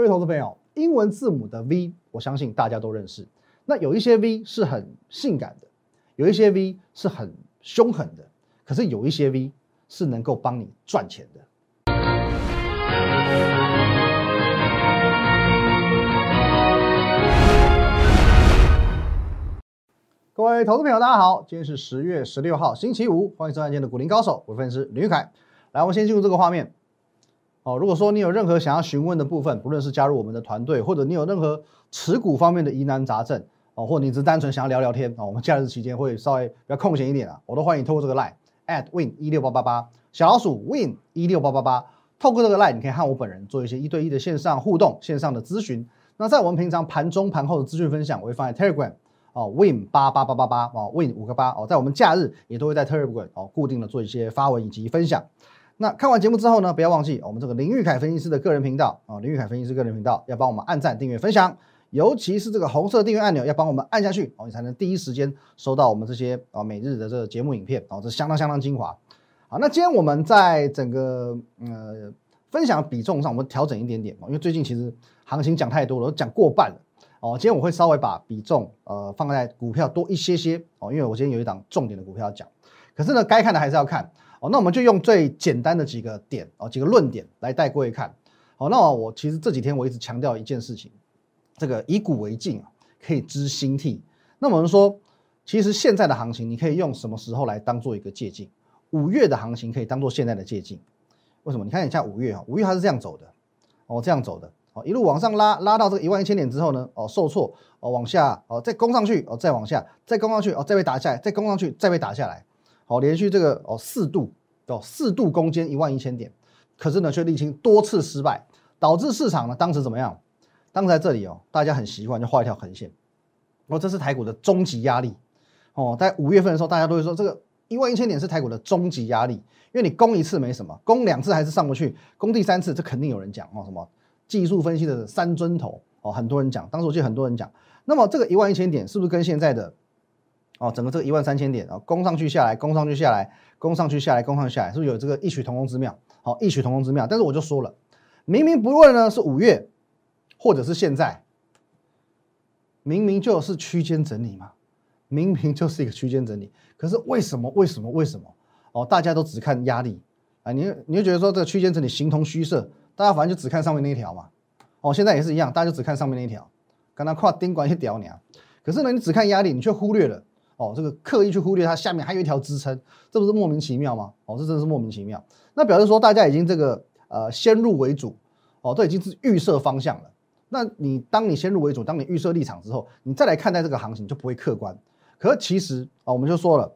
各位投资朋友，英文字母的 V，我相信大家都认识。那有一些 V 是很性感的，有一些 V 是很凶狠的，可是有一些 V 是能够帮你赚钱的。各位投资朋友，大家好，今天是十月十六号，星期五，欢迎收看今天的股林高手，我分析师林玉凯。来，我们先进入这个画面。哦，如果说你有任何想要询问的部分，不论是加入我们的团队，或者你有任何持股方面的疑难杂症，哦，或你只单纯想要聊聊天，哦，我们假日期间会稍微比较空闲一点啊，我都欢迎透过这个 line at win 一六八八八小老鼠 win 一六八八八，透过这个 line 你可以和我本人做一些一对一的线上互动、线上的咨询。那在我们平常盘中、盘后的资讯分享，我会放在 Telegram 哦，win 八八八八八哦，win 五个八哦，在我们假日也都会在 Telegram 哦，固定的做一些发文以及分享。那看完节目之后呢，不要忘记我们这个林玉凯分析师的个人频道啊，林玉凯分析师个人频道要帮我们按赞、订阅、分享，尤其是这个红色订阅按钮要帮我们按下去哦，你才能第一时间收到我们这些啊每日的这个节目影片哦，这相当相当精华。好，那今天我们在整个呃分享比重上，我们调整一点点哦，因为最近其实行情讲太多了，都讲过半了哦。今天我会稍微把比重呃放在股票多一些些哦，因为我今天有一档重点的股票要讲，可是呢，该看的还是要看。哦，那我们就用最简单的几个点哦，几个论点来带各位看。好，那我其实这几天我一直强调一件事情，这个以古为镜啊，可以知兴替。那我们说，其实现在的行情，你可以用什么时候来当做一个借鉴？五月的行情可以当做现在的借鉴。为什么？你看一下五月啊，五月它是这样走的，哦，这样走的，哦，一路往上拉，拉到这个一万一千点之后呢，哦，受挫，哦，往下，哦，再攻上去，哦，再往下，再攻上去，哦，再被打下来，再攻上去，再被打下来。好，连续这个哦四度哦四度攻坚一万一千点，可是呢却历经多次失败，导致市场呢当时怎么样？当时在这里哦，大家很习惯就画一条横线，哦这是台股的终极压力哦。在五月份的时候，大家都会说这个一万一千点是台股的终极压力，因为你攻一次没什么，攻两次还是上不去，攻第三次这肯定有人讲哦什么技术分析的三尊头哦，很多人讲，当时我记得很多人讲，那么这个一万一千点是不是跟现在的？哦，整个这个一万三千点啊，攻上去下来，攻上去下来，攻上去下来，攻上去下来，是不是有这个异曲同工之妙？好，异曲同工之妙。但是我就说了，明明不论呢是五月，或者是现在，明明就是区间整理嘛，明明就是一个区间整理。可是为什么？为什么？为什么？哦，大家都只看压力啊，你你就觉得说这个区间整理形同虚设，大家反正就只看上面那一条嘛。哦，现在也是一样，大家就只看上面那一条，刚刚跨丁管一屌你啊。可是呢，你只看压力，你却忽略了。哦，这个刻意去忽略它下面还有一条支撑，这不是莫名其妙吗？哦，这真的是莫名其妙。那表示说大家已经这个呃先入为主，哦，都已经是预设方向了。那你当你先入为主，当你预设立场之后，你再来看待这个行情就不会客观。可是其实啊，我们就说了，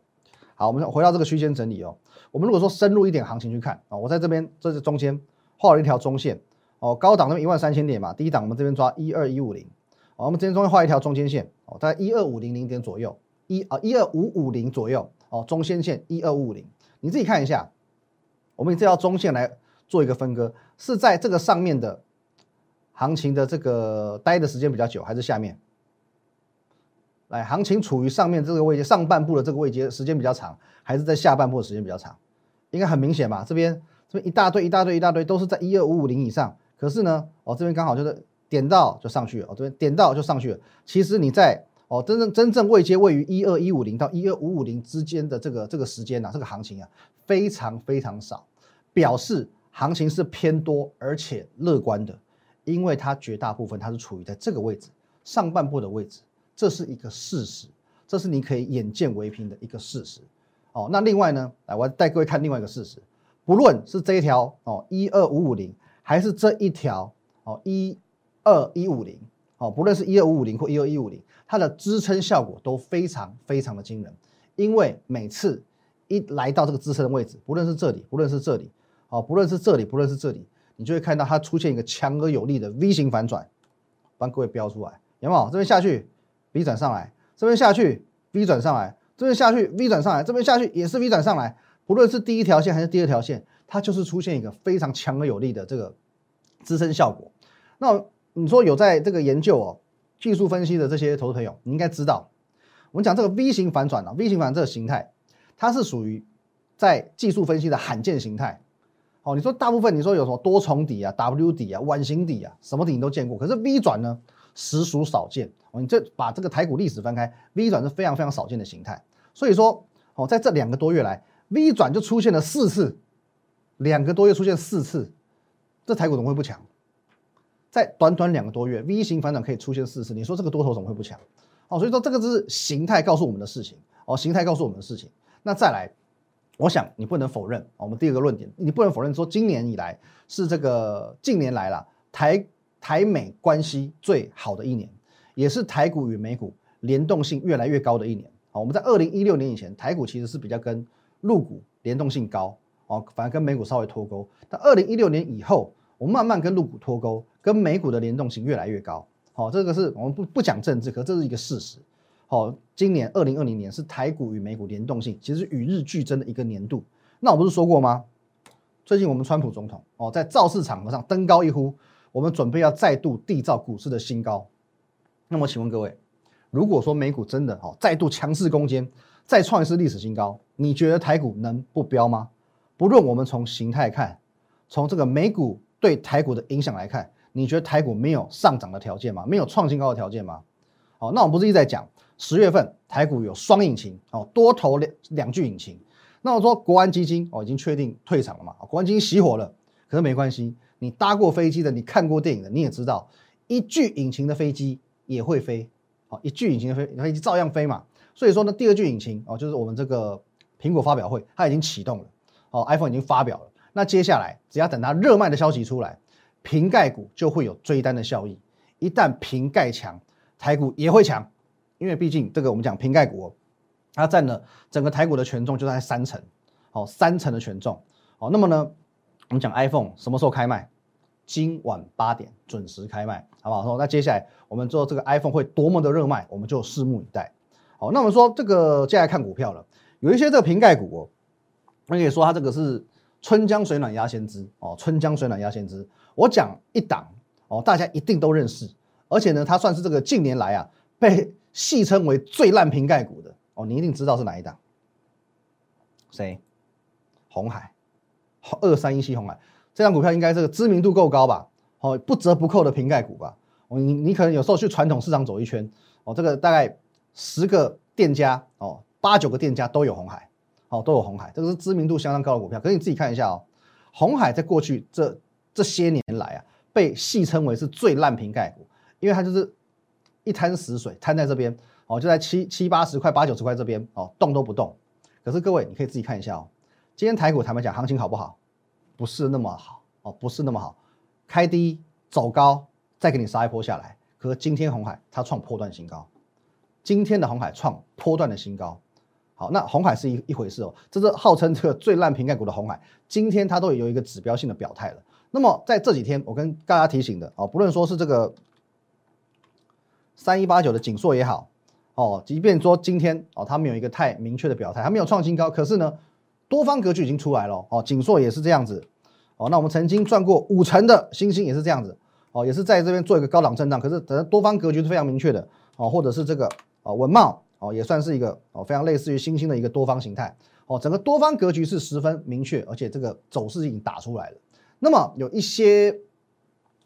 好，我们回到这个区间整理哦。我们如果说深入一点行情去看啊，我在这边这是中间画了一条中线哦，高档那边一万三千点嘛，第一档我们这边抓一二一五零，我们这边中间画一条中间线哦，大概一二五零零点左右。一啊一二五五零左右哦，中线线一二五五零，你自己看一下。我们以这条中线来做一个分割，是在这个上面的行情的这个待的时间比较久，还是下面？来，行情处于上面这个位置，上半部的这个位置时间比较长，还是在下半部的时间比较长？应该很明显吧？这边这边一大堆一大堆一大堆都是在一二五五零以上，可是呢，哦这边刚好就是点到就上去了，哦这边点到就上去了。其实你在哦，真正真正位阶位于一二一五零到一二五五零之间的这个这个时间呐，这个行情啊非常非常少，表示行情是偏多而且乐观的，因为它绝大部分它是处于在这个位置上半部的位置，这是一个事实，这是你可以眼见为凭的一个事实。哦，那另外呢，来我带各位看另外一个事实，不论是这一条哦一二五五零，还是这一条哦一二一五零。哦，不论是一二五五零或一二一五零，它的支撑效果都非常非常的惊人，因为每次一来到这个支撑的位置，不论是这里，不论是这里，哦，不论是这里，不论是这里，你就会看到它出现一个强而有力的 V 型反转，帮各位标出来，有没有？这边下去 V 转上来，这边下去 V 转上来，这边下去 V 转上来，这边下去也是 V 转上来，不论是第一条线还是第二条线，它就是出现一个非常强而有力的这个支撑效果，那。你说有在这个研究哦，技术分析的这些投资朋友，你应该知道，我们讲这个 V 型反转啊，V 型反转这个形态，它是属于在技术分析的罕见形态哦，你说大部分你说有什么多重底啊、W 底啊、弯形底啊，什么底你都见过，可是 V 转呢，实属少见。哦，你这把这个台股历史翻开，V 转是非常非常少见的形态。所以说，哦，在这两个多月来，V 转就出现了四次，两个多月出现四次，这台股怎么会不强？在短短两个多月，V 型反转可以出现四次，你说这个多头怎么会不强？哦，所以说这个是形态告诉我们的事情。哦，形态告诉我们的事情。那再来。我想你不能否认，我们第二个论点，你不能否认说今年以来是这个近年来了台台美关系最好的一年，也是台股与美股联动性越来越高的一年。好，我们在二零一六年以前，台股其实是比较跟陆股联动性高，哦，反而跟美股稍微脱钩。但二零一六年以后，我慢慢跟陆股脱钩，跟美股的联动性越来越高。好，这个是我们不不讲政治，可这是一个事实。好，今年二零二零年是台股与美股联动性其实与日俱增的一个年度。那我不是说过吗？最近我们川普总统哦，在造势场合上登高一呼，我们准备要再度缔造股市的新高。那么请问各位，如果说美股真的哦再度强势攻坚，再创一次历史新高，你觉得台股能不飙吗？不论我们从形态看，从这个美股对台股的影响来看，你觉得台股没有上涨的条件吗？没有创新高的条件吗？好，那我们不是一直在讲？十月份台股有双引擎哦，多头两两具引擎。那我说国安基金哦已经确定退场了嘛？国安基金熄火了，可是没关系，你搭过飞机的，你看过电影的，你也知道，一具引擎的飞机也会飞，好，一具引擎的飞飞机照样飞嘛。所以说呢，第二具引擎哦，就是我们这个苹果发表会，它已经启动了，哦，iPhone 已经发表了。那接下来只要等它热卖的消息出来，瓶盖股就会有追单的效益。一旦瓶盖强，台股也会强。因为毕竟这个我们讲瓶盖股哦，它占了整个台股的权重就在三成，好三成的权重，好那么呢，我们讲 iPhone 什么时候开卖？今晚八点准时开卖，好不好？那接下来我们做这个 iPhone 会多么的热卖，我们就拭目以待。好，那我们说这个接下来看股票了，有一些这个瓶盖股哦，我可以说它这个是春江水暖鸭先知哦，春江水暖鸭先知。我讲一档哦，大家一定都认识，而且呢，它算是这个近年来啊被。戏称为最烂瓶盖股的哦，你一定知道是哪一档？谁？红海，二三一七红海，这张股票应该这个知名度够高吧？哦，不折不扣的瓶盖股吧？哦，你你可能有时候去传统市场走一圈，哦，这个大概十个店家哦，八九个店家都有红海，哦，都有红海，这个是知名度相当高的股票。可是你自己看一下哦，红海在过去这这些年来啊，被戏称为是最烂瓶盖股，因为它就是。一滩死水摊在这边哦，就在七七八十块、八九十块这边哦，动都不动。可是各位，你可以自己看一下哦。今天台股坦白讲，行情好不好？不是那么好哦，不是那么好。开低走高，再给你杀一波下来。可是今天红海它创破断新高，今天的红海创破断的新高。好，那红海是一一回事哦，这是号称这个最烂瓶盖股的红海，今天它都有一个指标性的表态了。那么在这几天，我跟大家提醒的哦，不论说是这个。三一八九的锦硕也好，哦，即便说今天哦，它没有一个太明确的表态，它没有创新高，可是呢，多方格局已经出来了，哦，锦硕也是这样子，哦，那我们曾经赚过五成的星星也是这样子，哦，也是在这边做一个高档震荡，可是等多方格局是非常明确的，哦，或者是这个哦文茂哦，也算是一个哦非常类似于星星的一个多方形态，哦，整个多方格局是十分明确，而且这个走势已经打出来了。那么有一些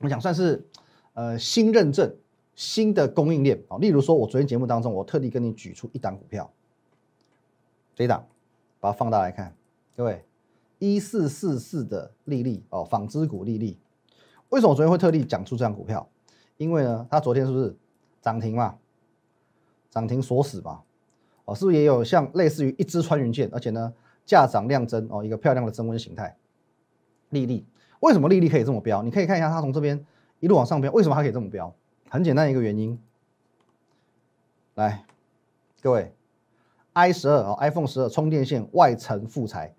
我想算是呃新认证。新的供应链啊，例如说，我昨天节目当中，我特地跟你举出一档股票，这一档，把它放大来看，各位，一四四四的利利哦，纺织股利利，为什么我昨天会特地讲出这张股票？因为呢，它昨天是不是涨停嘛？涨停锁死吧？哦，是不是也有像类似于一支穿云箭，而且呢，价涨量增哦，一个漂亮的增温形态？利利，为什么利利可以这么标？你可以看一下它从这边一路往上飙，为什么它可以这么标？很简单一个原因，来，各位，i 十二啊，iPhone 十二充电线外层副材，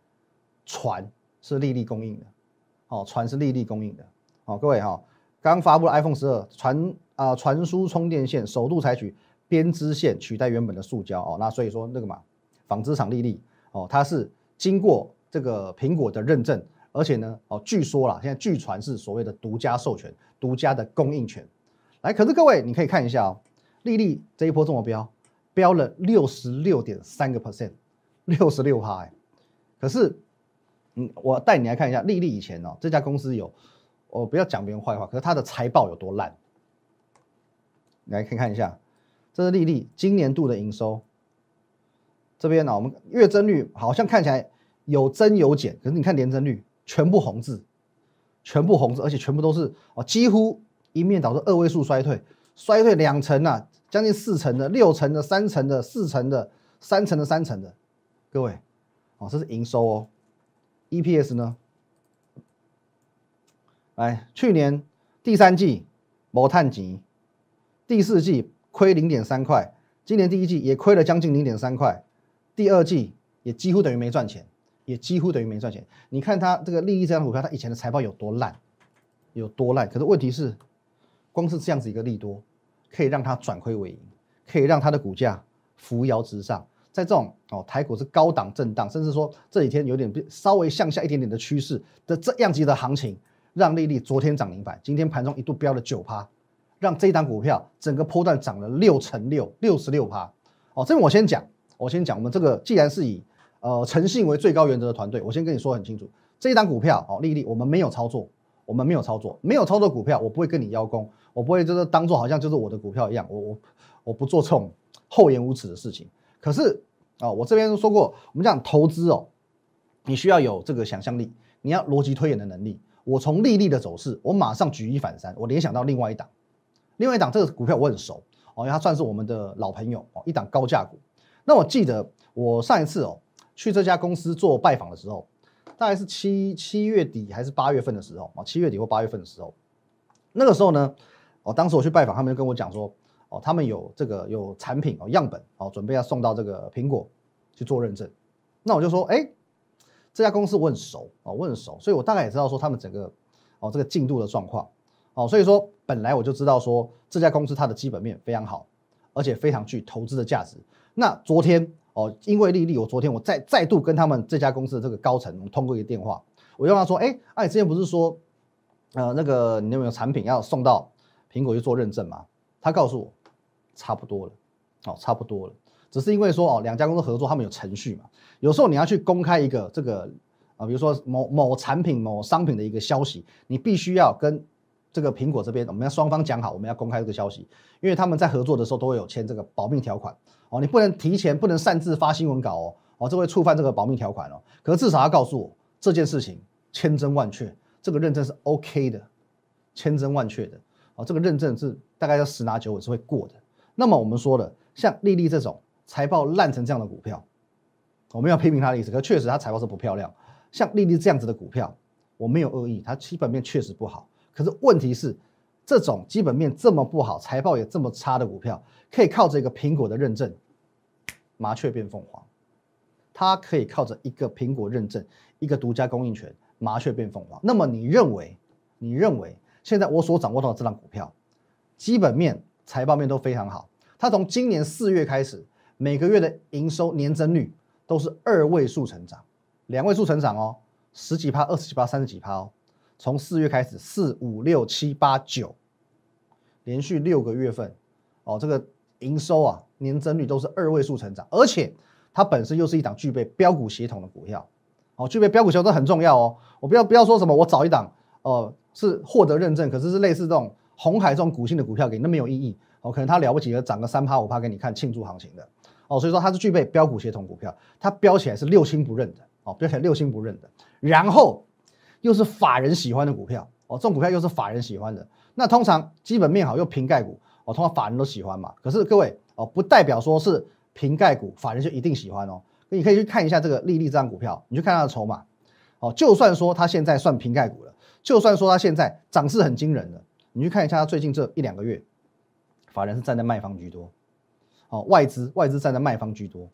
传是丽丽供应的，哦，传是丽丽供应的，哦，各位哈，刚发布了 iPhone 十二传啊传输充电线首度采取编织线取代原本的塑胶哦，那所以说那个嘛，纺织厂丽丽哦，它是经过这个苹果的认证，而且呢哦，据说啦，现在据传是所谓的独家授权、独家的供应权。来，可是各位，你可以看一下哦，丽丽这一波这么飙，飙了六十六点三个 percent，六十六趴哎。可是嗯，我带你来看一下丽丽以前哦，这家公司有，我不要讲别人坏话，可是它的财报有多烂，来看看一下，这是丽丽今年度的营收。这边呢，我们月增率好像看起来有增有减，可是你看年增率全部红字，全部红字，而且全部都是哦，几乎一面倒的二位数衰退，衰退两成啊，将近四成的、六成的、三成的、四成的、三成的、三成的，各位，哦，这是营收哦，EPS 呢？来，去年第三季某碳级，第四季亏零点三块，今年第一季也亏了将近零点三块。第二季也几乎等于没赚钱，也几乎等于没赚钱。你看它这个利益这张股票，它以前的财报有多烂，有多烂。可是问题是，光是这样子一个利多，可以让它转亏为盈，可以让它的股价扶摇直上。在这种哦，台股是高档震荡，甚至说这几天有点稍微向下一点点的趋势的这样级的行情，让利率昨天涨停板，今天盘中一度飙了九趴，让这一档股票整个波段涨了六成六，六十六趴。哦，这边我先讲。我先讲，我们这个既然是以呃诚信为最高原则的团队，我先跟你说很清楚，这一档股票哦，丽丽，我们没有操作，我们没有操作，没有操作股票，我不会跟你邀功，我不会就是当做好像就是我的股票一样，我我我不做这种厚颜无耻的事情。可是啊，我这边说过，我们讲投资哦，你需要有这个想象力，你要逻辑推演的能力。我从丽丽的走势，我马上举一反三，我联想到另外一档，另外一档这个股票我很熟哦，因为它算是我们的老朋友哦，一档高价股。那我记得我上一次哦去这家公司做拜访的时候，大概是七七月底还是八月份的时候啊，七月底或八月份的时候，那个时候呢，哦，当时我去拜访，他们就跟我讲说，哦，他们有这个有产品哦样本哦，准备要送到这个苹果去做认证。那我就说，哎，这家公司我很熟哦，我很熟，所以我大概也知道说他们整个哦这个进度的状况哦，所以说本来我就知道说这家公司它的基本面非常好，而且非常具投资的价值。那昨天哦，因为丽丽，我昨天我再再度跟他们这家公司的这个高层通过一个电话，我跟他说，哎，哎，之前不是说，呃，那个你有没有产品要送到苹果去做认证吗？他告诉我，差不多了，哦，差不多了，只是因为说哦，两家公司合作，他们有程序嘛，有时候你要去公开一个这个啊，比如说某某产品、某商品的一个消息，你必须要跟。这个苹果这边，我们要双方讲好，我们要公开这个消息，因为他们在合作的时候都会有签这个保密条款哦，你不能提前，不能擅自发新闻稿哦，哦，这会触犯这个保密条款哦。可是至少要告诉我这件事情千真万确，这个认证是 OK 的，千真万确的哦，这个认证是大概要十拿九稳是会过的。那么我们说的像丽丽这种财报烂成这样的股票，我们要批评他的意思，可确实他财报是不漂亮。像丽丽这样子的股票，我没有恶意，它基本面确实不好。可是问题是，这种基本面这么不好、财报也这么差的股票，可以靠着一个苹果的认证，麻雀变凤凰。它可以靠着一个苹果认证、一个独家供应权，麻雀变凤凰。那么你认为？你认为现在我所掌握到的这张股票，基本面、财报面都非常好。它从今年四月开始，每个月的营收年增率都是二位数成长，两位数成长哦，十几趴、二十几趴、三十几趴哦。从四月开始，四五六七八九，连续六个月份，哦，这个营收啊，年增率都是二位数成长，而且它本身又是一档具备标股协同的股票，哦，具备标股协同很重要哦。我不要不要说什么，我找一档，哦，是获得认证，可是是类似这种红海这种股性的股票给你，那没有意义。哦，可能它了不起的涨个三趴五趴给你看庆祝行情的，哦，所以说它是具备标股协同股票，它标起来是六亲不认的，哦，标起来六亲不认的，然后。又是法人喜欢的股票哦，这种股票又是法人喜欢的。那通常基本面好又瓶盖股哦，通常法人都喜欢嘛。可是各位哦，不代表说是瓶盖股法人就一定喜欢哦。你可以去看一下这个利利这张股票，你去看它的筹码哦。就算说它现在算瓶盖股了，就算说它现在涨势很惊人的，你去看一下它最近这一两个月，法人是站在卖方居多哦，外资外资站在卖方居多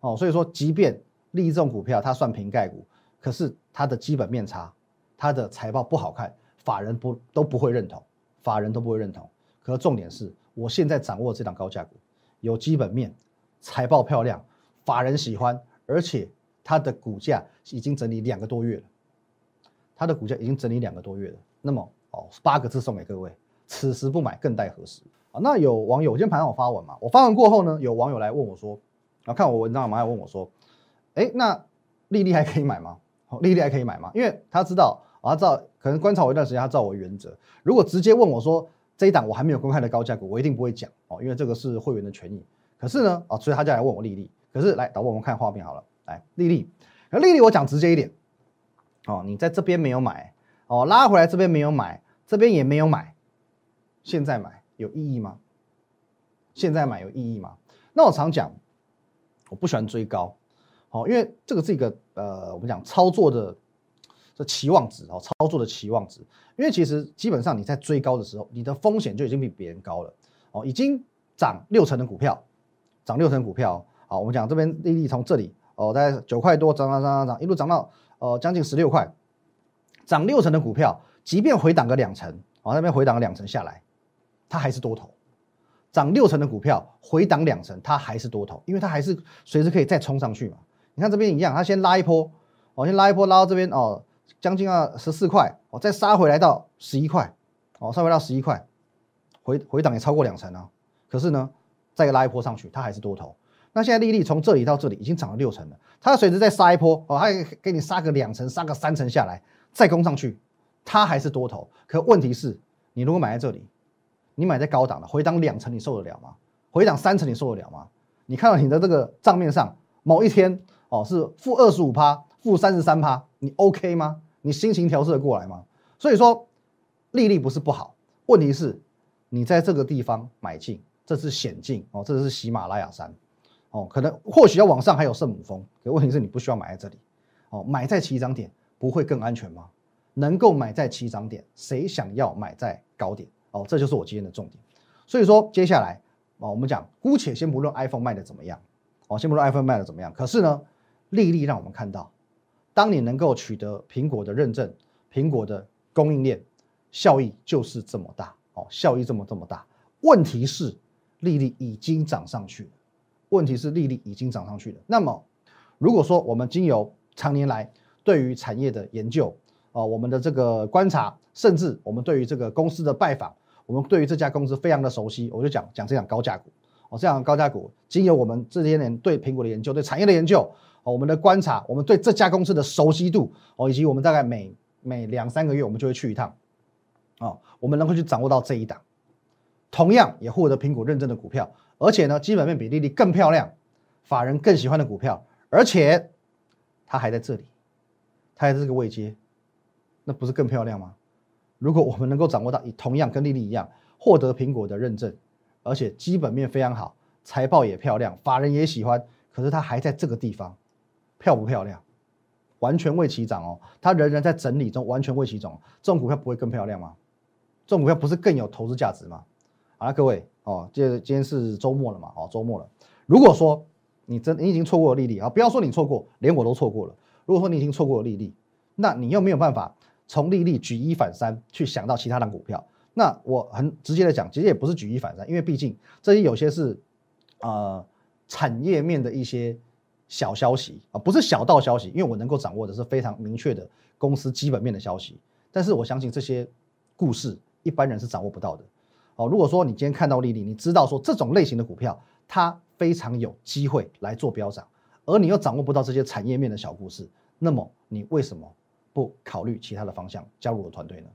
哦。所以说，即便利益这种股票它算瓶盖股，可是它的基本面差。它的财报不好看，法人不都不会认同，法人都不会认同。可重点是我现在掌握这档高价股，有基本面，财报漂亮，法人喜欢，而且它的股价已经整理两个多月了，它的股价已经整理两个多月了。那么哦，八个字送给各位：此时不买，更待何时？啊，那有网友今天盘上我发文嘛？我发文过后呢，有网友来问我说，啊，看我文章，马上问我说，哎，那丽丽还可以买吗？利率还可以买吗？因为他知道，他知道可能观察我一段时间，他知道我原则。如果直接问我说这一档我还没有公开的高价股，我一定不会讲哦，因为这个是会员的权益。可是呢，啊，所以他就来问我利率。可是来导播，我们看画面好了，来利率，那利率我讲直接一点，哦，你在这边没有买，哦，拉回来这边没有买，这边也没有买，现在买有意义吗？现在买有意义吗？那我常讲，我不喜欢追高。哦，因为这个是一个呃，我们讲操作的这期望值哦，操作的期望值。因为其实基本上你在追高的时候，你的风险就已经比别人高了哦，已经涨六成的股票，涨六成股票。好，我们讲这边利率从这里哦，在九块多涨涨涨涨涨，一路涨到呃将近十六块，涨六成的股票，即便回档个两成，哦那边回档个两成下来，它还是多头。涨六成的股票回档两成，它还是多头，因为它还是随时可以再冲上去嘛。你看这边一样，它先拉一波，哦，先拉一波，拉到这边哦，将近啊十四块，哦，再杀回来到十一块，哦，杀回到十一块，回回档也超过两成啊。可是呢，再拉一波上去，它还是多头。那现在利率从这里到这里已经涨了六成了，它随时再杀一波，哦，它给你杀个两成，杀个三成下来，再攻上去，它还是多头。可问题是，你如果买在这里，你买在高档的，回档两成你受得了吗？回档三成你受得了吗？你看到你的这个账面上某一天。哦，是负二十五趴，负三十三趴，你 OK 吗？你心情调试得过来吗？所以说，利率不是不好，问题是，你在这个地方买进，这是险境哦，这是喜马拉雅山，哦，可能或许要往上还有圣母峰，可问题是你不需要买在这里，哦，买在起涨点不会更安全吗？能够买在起涨点，谁想要买在高点？哦，这就是我今天的重点。所以说，接下来啊，我们讲，姑且先不论 iPhone 卖的怎么样，哦，先不论 iPhone 卖的怎么样，可是呢？利率让我们看到，当你能够取得苹果的认证，苹果的供应链效益就是这么大哦，效益这么这么大。问题是利率已经涨上去了，问题是利率已经涨上去了。那么，如果说我们经由常年来对于产业的研究啊，我们的这个观察，甚至我们对于这个公司的拜访，我们对于这家公司非常的熟悉，我就讲讲这样高价股哦，这样高价股，经由我们这些年对苹果的研究，对产业的研究。哦我们的观察，我们对这家公司的熟悉度哦，以及我们大概每每两三个月我们就会去一趟，哦，我们能够去掌握到这一档，同样也获得苹果认证的股票，而且呢，基本面比利率更漂亮，法人更喜欢的股票，而且它还在这里，它还在这个位阶，那不是更漂亮吗？如果我们能够掌握到以同样跟利率一样获得苹果的认证，而且基本面非常好，财报也漂亮，法人也喜欢，可是它还在这个地方。漂不漂亮？完全未起涨哦，它仍然在整理中，完全未起涨。这种股票不会更漂亮吗？这种股票不是更有投资价值吗？好了，各位哦，今今天是周末了嘛？哦，周末了。如果说你真你已经错过了利率啊，不要说你错过，连我都错过了。如果说你已经错过了利率，那你又没有办法从利率举一反三去想到其他的股票，那我很直接的讲，其实也不是举一反三，因为毕竟这些有些是呃产业面的一些。小消息啊，不是小道消息，因为我能够掌握的是非常明确的公司基本面的消息。但是我相信这些故事一般人是掌握不到的。哦，如果说你今天看到丽丽，你知道说这种类型的股票它非常有机会来做飙涨，而你又掌握不到这些产业面的小故事，那么你为什么不考虑其他的方向加入我的团队呢？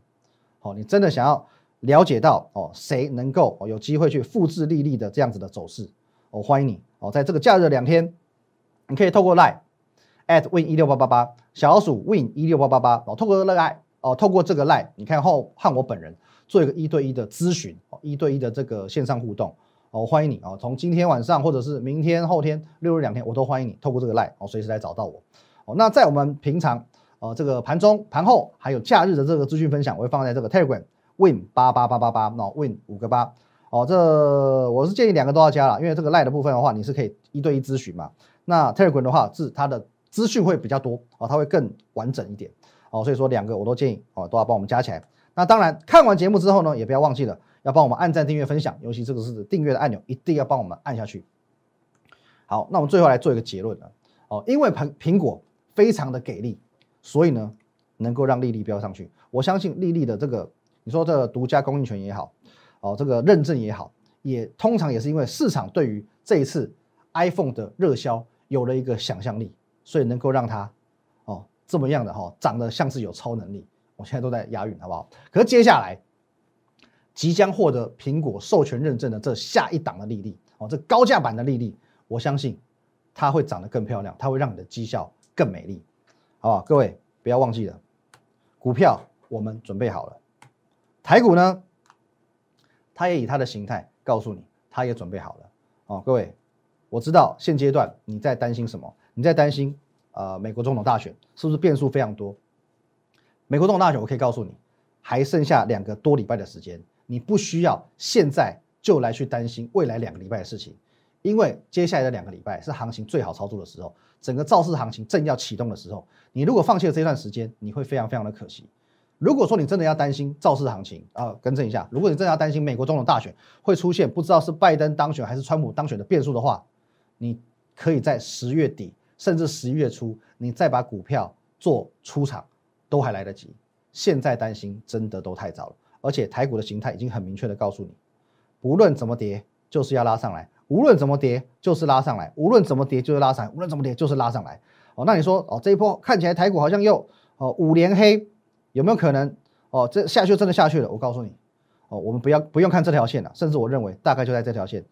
好，你真的想要了解到哦，谁能够有机会去复制丽丽的这样子的走势？我欢迎你哦，在这个假日两天。你可以透过 Line at win 一六八八八小老鼠 win 一六八八八哦，透过 Line 哦，透过这个 Line，你看后和我本人做一个一对一的咨询，一对一的这个线上互动哦，欢迎你哦，从今天晚上或者是明天后天六日两天，我都欢迎你透过这个 Line 哦，随时来找到我哦。那在我们平常呃这个盘中、盘后还有假日的这个资讯分享，我会放在这个 Telegram win 八八八八八，那 win 五个八哦，这我是建议两个都要加了，因为这个 Line 的部分的话，你是可以一对一咨询嘛。那 Telegram 的话是它的资讯会比较多哦，它会更完整一点哦，所以说两个我都建议哦都要帮我们加起来。那当然看完节目之后呢，也不要忘记了要帮我们按赞、订阅、分享，尤其这个是订阅的按钮，一定要帮我们按下去。好，那我们最后来做一个结论了哦，因为苹苹果非常的给力，所以呢能够让利率飙上去。我相信利率的这个你说这独家供应权也好哦，这个认证也好，也通常也是因为市场对于这一次 iPhone 的热销。有了一个想象力，所以能够让它哦这么样的哈，长得像是有超能力。我现在都在押韵，好不好？可是接下来即将获得苹果授权认证的这下一档的利率哦，这高价版的利率，我相信它会长得更漂亮，它会让你的绩效更美丽，好不好？各位不要忘记了，股票我们准备好了，台股呢，它也以它的形态告诉你，它也准备好了哦。各位，我知道现阶段你在担心什么？你在担心呃美国总统大选是不是变数非常多？美国总统大选，我可以告诉你，还剩下两个多礼拜的时间，你不需要现在就来去担心未来两个礼拜的事情，因为接下来的两个礼拜是行情最好操作的时候，整个造势行情正要启动的时候，你如果放弃了这段时间，你会非常非常的可惜。如果说你真的要担心造势行情啊，更正一下，如果你真的要担心美国总统大选会出现不知道是拜登当选还是川普当选的变数的话，你可以在十月底甚至十一月初，你再把股票做出场。都还来得及，现在担心真的都太早了。而且台股的形态已经很明确的告诉你，无论怎么跌，就是要拉上来；无论怎么跌，就是拉上来；无论怎么跌，就是拉上来；无论怎么跌，就是拉上来。哦，那你说哦，这一波看起来台股好像又哦五连黑，有没有可能哦？这下去真的下去了？我告诉你，哦，我们不要不用看这条线了，甚至我认为大概就在这条线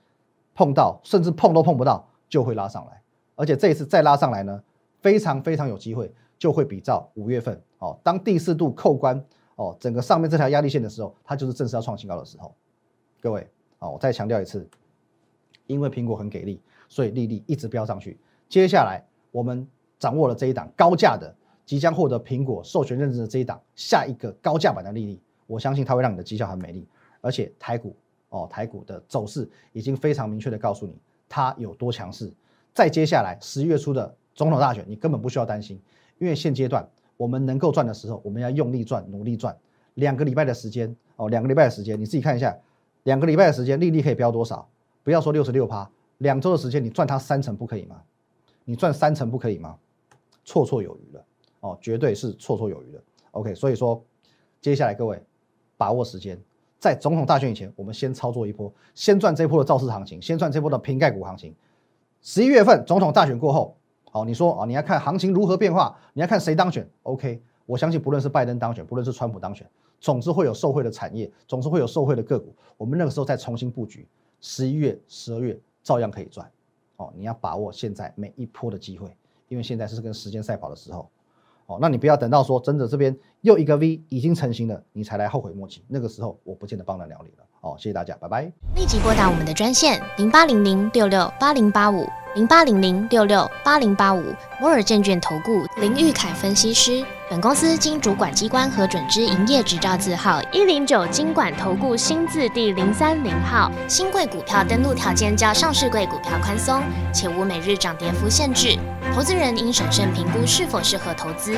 碰到，甚至碰都碰不到就会拉上来。而且这一次再拉上来呢，非常非常有机会。就会比照五月份哦，当第四度扣关哦，整个上面这条压力线的时候，它就是正式要创新高的时候。各位哦，我再强调一次，因为苹果很给力，所以利率一直飙上去。接下来我们掌握了这一档高价的，即将获得苹果授权认证的这一档下一个高价版的利率，我相信它会让你的绩效很美丽。而且台股哦，台股的走势已经非常明确的告诉你它有多强势。再接下来十一月初的总统大选，你根本不需要担心。因为现阶段我们能够赚的时候，我们要用力赚，努力赚。两个礼拜的时间哦，两个礼拜的时间，你自己看一下，两个礼拜的时间，利率可以飙多少？不要说六十六趴，两周的时间你赚它三成不可以吗？你赚三成不可以吗？绰绰有余了哦，绝对是绰绰有余的。OK，所以说接下来各位把握时间，在总统大选以前，我们先操作一波，先赚这波的造势行情，先赚这波的瓶盖股行情。十一月份总统大选过后。好，你说啊，你要看行情如何变化，你要看谁当选？OK，我相信不论是拜登当选，不论是川普当选，总之会有受惠的产业，总是会有受惠的个股。我们那个时候再重新布局，十一月、十二月照样可以赚。哦，你要把握现在每一波的机会，因为现在是跟时间赛跑的时候。那你不要等到说真的这边又一个 V 已经成型了，你才来后悔莫及。那个时候我不见得帮得了你了。哦，谢谢大家，拜拜。立即拨打我们的专线零八零零六六八零八五。零八零零六六八零八五摩尔证券投顾林玉凯分析师，本公司经主管机关核准之营业执照字号一零九金管投顾新字第零三零号。新贵股票登录条件较上市贵股票宽松，且无每日涨跌幅限制。投资人应审慎评估是否适合投资。